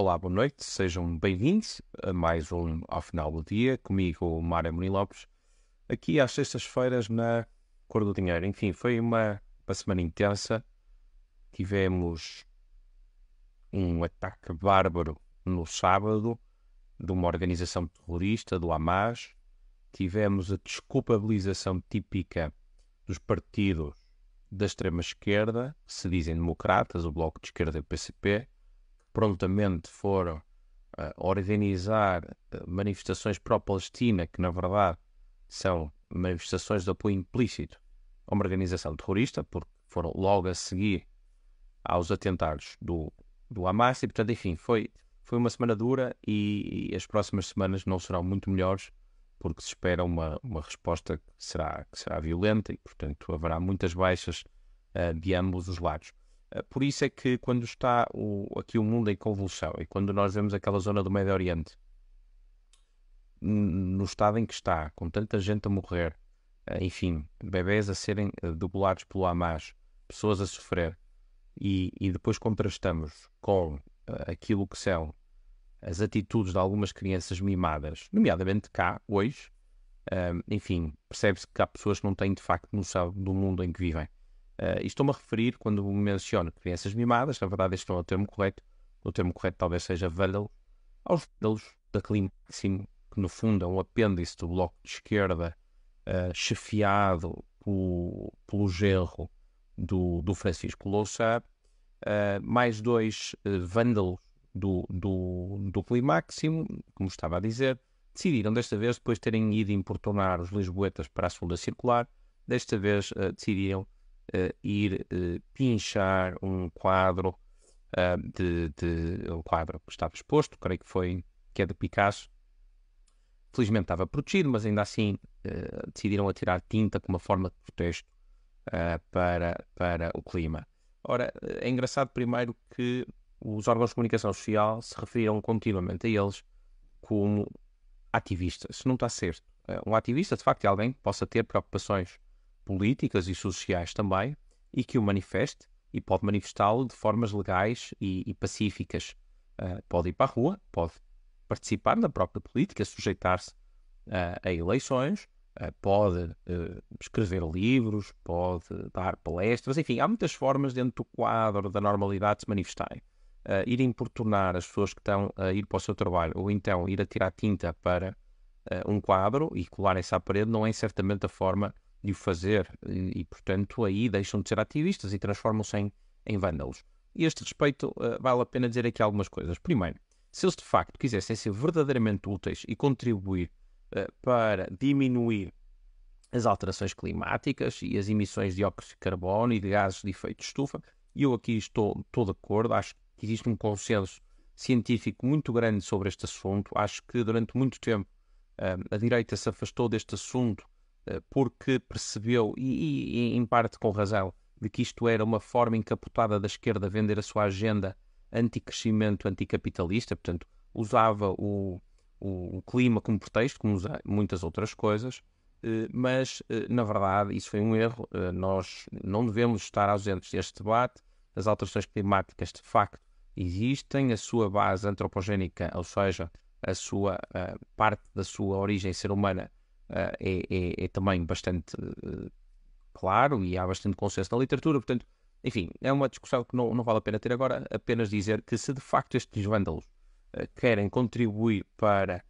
Olá, boa noite, sejam bem-vindos a mais um Ao Final do Dia, comigo, Mário Muni Lopes, aqui às sextas-feiras na Cor do Dinheiro. Enfim, foi uma, uma semana intensa, tivemos um ataque bárbaro no sábado de uma organização terrorista, do Hamas, tivemos a desculpabilização típica dos partidos da extrema-esquerda, que se dizem democratas, o Bloco de Esquerda e o PCP, prontamente foram uh, organizar uh, manifestações pró-Palestina, que na verdade são manifestações de apoio implícito a uma organização terrorista, porque foram logo a seguir aos atentados do, do Hamas, e portanto, enfim, foi, foi uma semana dura e, e as próximas semanas não serão muito melhores porque se espera uma, uma resposta que será, que será violenta e, portanto, haverá muitas baixas uh, de ambos os lados. Uh, por isso é que, quando está o, aqui o mundo em convulsão e quando nós vemos aquela zona do Médio Oriente no estado em que está, com tanta gente a morrer, uh, enfim, bebés a serem dubulados pelo Hamas, pessoas a sofrer, e, e depois contrastamos com aquilo que são as atitudes de algumas crianças mimadas, nomeadamente cá, hoje, enfim, percebe-se que há pessoas que não têm de facto noção do mundo em que vivem. Uh, e estou-me a referir, quando menciono crianças mimadas, na verdade este não é o termo correto, o termo correto talvez seja vândalo, aos vândalos daquele máximo, que no fundo é um apêndice do Bloco de Esquerda, uh, chefiado pelo, pelo genro do, do Francisco Louçã, uh, mais dois uh, vândalos do, do, do Climáximo, como estava a dizer, decidiram desta vez, depois de terem ido importunar os lisboetas para a segunda circular, desta vez decidiram uh, ir uh, pinchar um quadro de, de, um quadro que estava exposto, creio que foi que é de Picasso. Felizmente estava protegido, mas ainda assim decidiram atirar tinta como uma forma de protesto para, para o clima. Ora, é engraçado primeiro que os órgãos de comunicação social se referiram continuamente a eles como ativistas. Não está certo. Eh, um ativista, de facto, é alguém que possa ter preocupações políticas e sociais também e que o manifeste e pode manifestá-lo de formas legais e, e pacíficas. Uh, pode ir para a rua, pode participar na própria política, sujeitar-se uh, a eleições, uh, pode escrever livros, pode dar palestras, enfim, há muitas formas dentro do quadro da normalidade de se manifestarem ir importunar as pessoas que estão a ir para o seu trabalho ou então ir a tirar tinta para um quadro e colarem-se à parede não é certamente a forma de o fazer e, e portanto, aí deixam de ser ativistas e transformam-se em, em vândalos. E a este respeito, uh, vale a pena dizer aqui algumas coisas. Primeiro, se eles de facto quisessem ser verdadeiramente úteis e contribuir para diminuir as alterações climáticas e as emissões de óxido de carbono e de gases de efeito de estufa, e eu aqui estou, estou de acordo, acho que existe um consenso científico muito grande sobre este assunto. Acho que durante muito tempo uh, a direita se afastou deste assunto uh, porque percebeu, e, e, em parte com razão, de que isto era uma forma encapotada da esquerda vender a sua agenda anti-crescimento, anticapitalista, portanto, usava o, o, clima como pretexto, como usa muitas outras coisas, uh, mas, na verdade, isso foi um erro. nós não devemos estar ausentes deste debate. As alterações climáticas, de facto, existem, a sua base antropogénica, ou seja, a sua uh, parte da sua origem ser humana uh, é, é, é, também bastante uh, claro e há bastante consenso na literatura, portanto, enfim, é uma discussão que não, não vale a pena ter agora, apenas dizer que se de facto estes vândalos querem contribuir para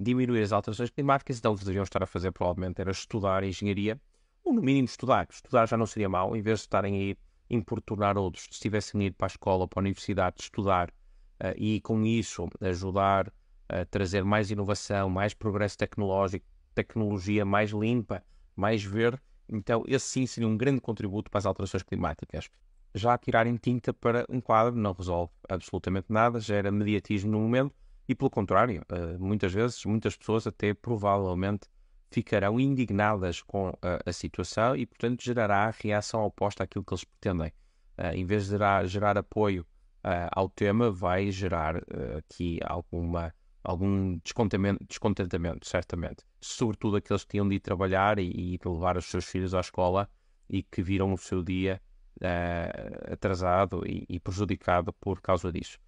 diminuir as alterações climáticas, então o que deveriam estar a fazer provavelmente era estudar engenharia, ou no mínimo estudar. Estudar já não seria mau, em vez de estarem a importunar outros, se tivessem ido para a escola ou para a universidade estudar uh, e com isso ajudar a trazer mais inovação, mais progresso tecnológico, tecnologia mais limpa, mais verde, então esse sim seria um grande contributo para as alterações climáticas. Já tirarem tinta para um quadro não resolve absolutamente nada, gera mediatismo no momento e, pelo contrário, uh, muitas vezes, muitas pessoas até provavelmente ficarão indignadas com a, a situação e, portanto, gerará a reação oposta àquilo que eles pretendem. Uh, em vez de gerar, gerar apoio ao tema, vai gerar aqui alguma, algum descontentamento, certamente. Sobretudo aqueles que tinham de ir trabalhar e, e levar os seus filhos à escola e que viram o seu dia atrasado e, e prejudicado por causa disso.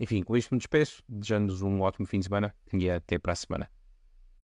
enfim, com isto me despeço, desejando-vos um ótimo fim de semana e até para a semana.